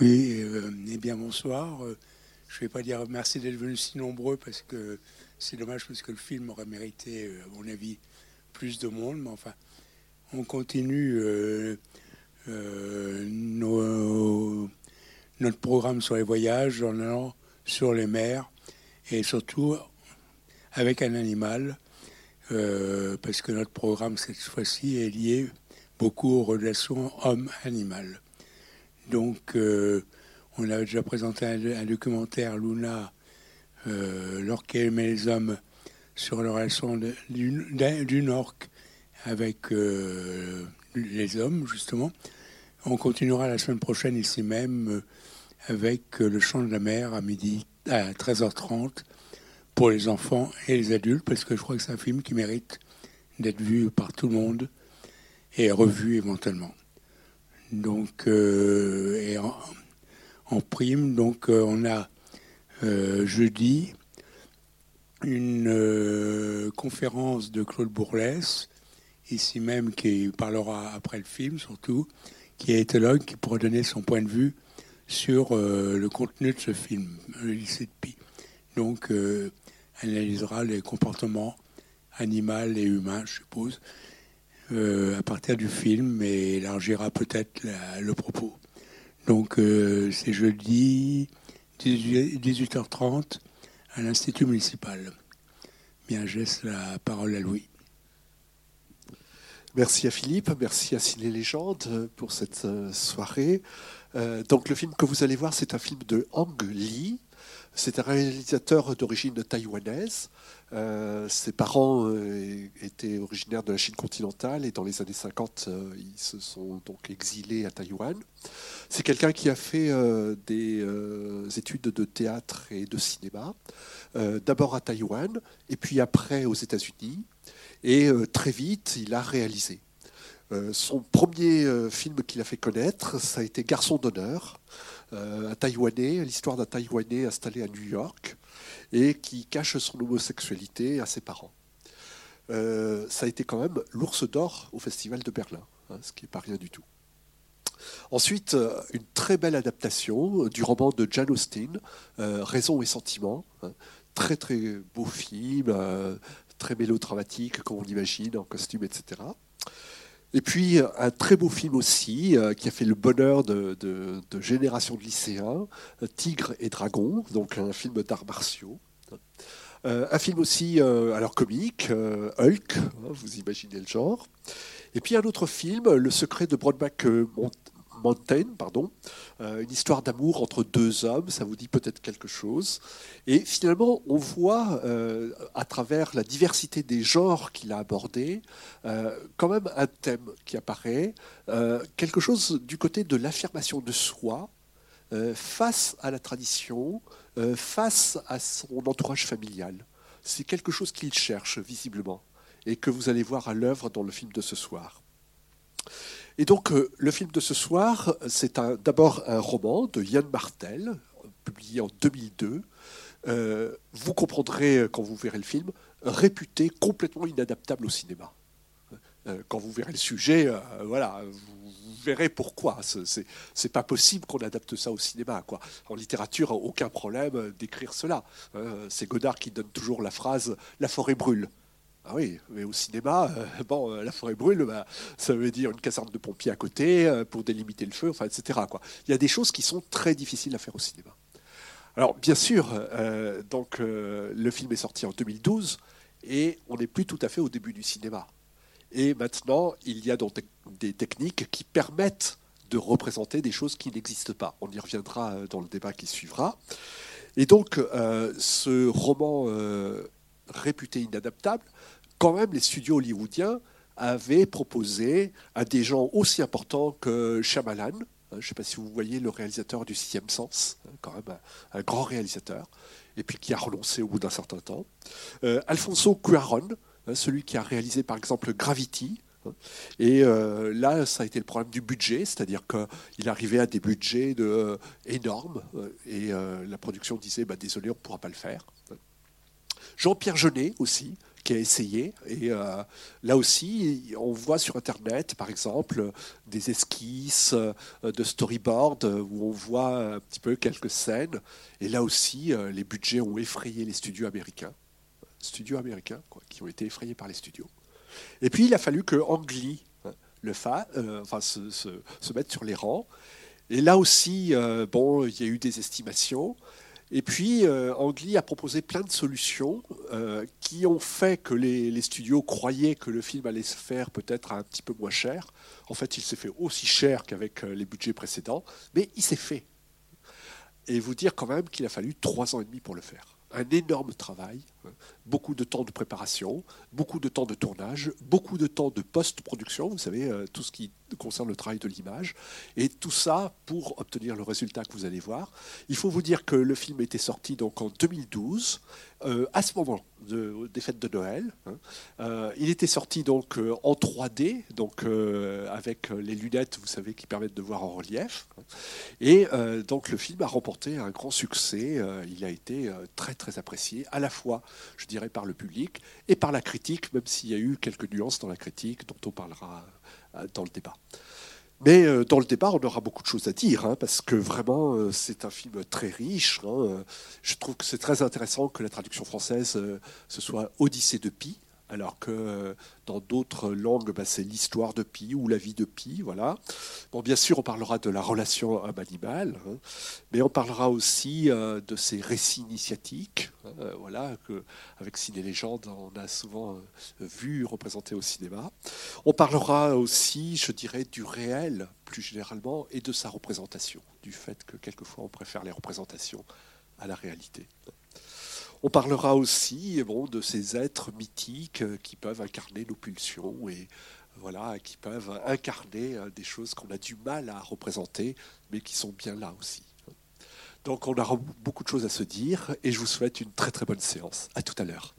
Oui, euh, eh bien bonsoir. Euh, je ne vais pas dire merci d'être venus si nombreux parce que c'est dommage parce que le film aurait mérité, euh, à mon avis, plus de monde. Mais enfin, on continue notre programme sur les voyages en allant sur les mers et surtout avec un animal parce que notre programme cette fois-ci est lié beaucoup aux relations homme-animal. Donc, euh, on avait déjà présenté un, documentaire, Luna, euh, L'orque et les hommes, sur la relation d'une orque avec euh, les hommes, justement. On continuera la semaine prochaine ici même euh, avec le chant de la mer à midi, à 13h30 pour les enfants et les adultes, parce que je crois que c'est un film qui mérite d'être vu par tout le monde et revu éventuellement. Donc, euh, en, prime, donc euh, on a euh, jeudi une conférence de Claude Bourlès, ici même, qui parlera après le film surtout, qui est éthologue, qui pourra donner son point de vue sur le contenu de ce film, le lycée de Pi. Donc, analysera les comportements animaux et humains, je suppose, euh, à partir du film et élargira peut-être le propos. Donc euh, c'est jeudi 18h30 à l'Institut municipal. Bien, je laisse la parole à Louis. Merci à Philippe, merci à Ciné Légende pour cette euh, soirée. Donc le film que vous allez voir, c'est un film de Hang Lee. C'est un réalisateur d'origine taïwanaise euh, ses parents euh, étaient originaires de la Chine continentale et dans les années 50, euh, ils se sont donc exilés à Taïwan. C'est quelqu'un qui a fait des études de théâtre et de cinéma, d'abord à Taïwan et puis après aux États-Unis. Et très vite, il a réalisé. Son premier film qu'il a fait connaître, ça a été Garçon d'honneur, un Taïwanais, l'histoire d'un Taïwanais installé à New York et qui cache son homosexualité à ses parents. Euh, ça a été quand même l'ours d'or au Festival de Berlin, hein, ce qui n'est pas rien du tout. Ensuite, euh, une très belle adaptation du roman de Jane Austen, euh, Raison et sentiment. Hein. très très beau film, très mélodramatique, comme on l'imagine, en costume, etc. Et puis un très beau film aussi, qui a fait le bonheur de, de générations de lycéens, Tigre et Dragon, donc un film d'arts martiaux. Euh, un film aussi, euh, alors comique, euh, Hulk, hein, vous imaginez le genre. Et puis un autre film, Le secret de Broadback Pardon, une histoire d'amour entre deux hommes, ça vous dit peut-être quelque chose. Et finalement, on voit à travers la diversité des genres qu'il a abordés, quand même un thème qui apparaît, quelque chose du côté de l'affirmation de soi face à la tradition, euh, face à son entourage familial. C'est quelque chose qu'il cherche visiblement et que vous allez voir à l'œuvre dans le film de ce soir. Et donc, euh, le film de ce soir, c'est d'abord un roman de Yann Martel, publié en 2002. Euh, vous comprendrez, quand vous verrez le film, réputé complètement inadaptable au cinéma. quand vous verrez le sujet, voilà, vous verrez pourquoi. C'est pas possible qu'on adapte ça au cinéma. Quoi. En littérature, aucun problème d'écrire cela. Euh, c'est Godard qui donne toujours la phrase La forêt brûle. Ah oui, mais au cinéma, euh, bon, euh, la forêt brûle, bah, ça veut dire une caserne de pompiers à côté pour délimiter le feu, enfin, etc. Il y a des choses qui sont très difficiles à faire au cinéma. Alors, bien sûr, donc, le film est sorti en 2012 et on n'est plus tout à fait au début du cinéma. Et maintenant, il y a des techniques qui permettent de représenter des choses qui n'existent pas. On y reviendra euh, dans le débat qui suivra. Et donc, euh, ce roman euh, réputé inadaptable, quand même, les studios hollywoodiens avaient proposé à des gens aussi importants que Shyamalan, hein, je ne sais pas si vous voyez le réalisateur du Sixième Sens, hein, quand même un, grand réalisateur, et puis qui a renoncé au bout d'un certain temps. Alfonso Cuaron, Hein, celui qui a réalisé par exemple Gravity. Et euh, là, ça a été le problème du budget, c'est-à-dire qu'il arrivait à des budgets euh, énormes euh, et la production disait bah, désolé, on ne pourra pas le faire. Jean-Pierre Jeunet aussi, qui a essayé. Et euh, là aussi, on voit sur Internet, par exemple, des esquisses euh, de storyboard où on voit un petit peu quelques scènes. Et là aussi, les budgets ont effrayé les studios américains. Studios américains, quoi, qui ont été effrayés par les studios. Et puis, il a fallu que Ang hein, le fa, enfin, se, se, mette sur les rangs. Et là aussi, bon, il y a eu des estimations. Et puis, euh, Angli a proposé plein de solutions euh, qui ont fait que les, studios croyaient que le film allait se faire peut-être un petit peu moins cher. En fait, il s'est fait aussi cher qu'avec euh, les budgets précédents, mais il s'est fait. Et vous dire quand même qu'il a fallu trois ans et demi pour le faire. Un énorme travail, beaucoup de temps de préparation, beaucoup de temps de tournage, beaucoup de temps de post-production, vous savez, euh, tout ce qui concerne le travail de l'image, et tout ça pour obtenir le résultat que vous allez voir. Il faut vous dire que le film était sorti donc en 2012, euh, à ce moment de, des fêtes de Noël. Hein. Euh, il était sorti donc en 3D, donc avec les lunettes, vous savez, qui permettent de voir en relief. Et donc le film a remporté un grand succès. il a été très très apprécié, à la fois je dirais, par le public et par la critique, même s'il y a eu quelques nuances dans la critique dont on parlera euh, dans le débat. Mais euh, dans le débat, on aura beaucoup de choses à dire, hein, parce que vraiment, euh, c'est un film très riche. Hein. Je trouve que c'est très intéressant que la traduction française, ce soit Odyssée de Pi, alors que euh, dans d'autres langues, bah, c'est l'histoire de Pi ou la vie de Pi. Voilà. Bon, bien sûr, on parlera de la relation homme-animal, hein, mais on parlera aussi euh, de ces récits initiatiques. Hein, euh, voilà, que, avec Ciné Légende, on a souvent vu représentés au cinéma. On parlera aussi, je dirais, du réel plus généralement et de sa représentation, du fait que quelquefois on préfère les représentations à la réalité. On parlera aussi bon, de ces êtres mythiques euh, qui peuvent incarner nos pulsions et voilà, qui peuvent incarner euh, des choses qu'on a du mal à représenter, mais qui sont bien là aussi. Donc on aura beaucoup de choses à se dire et je vous souhaite une très très bonne séance. À tout à l'heure.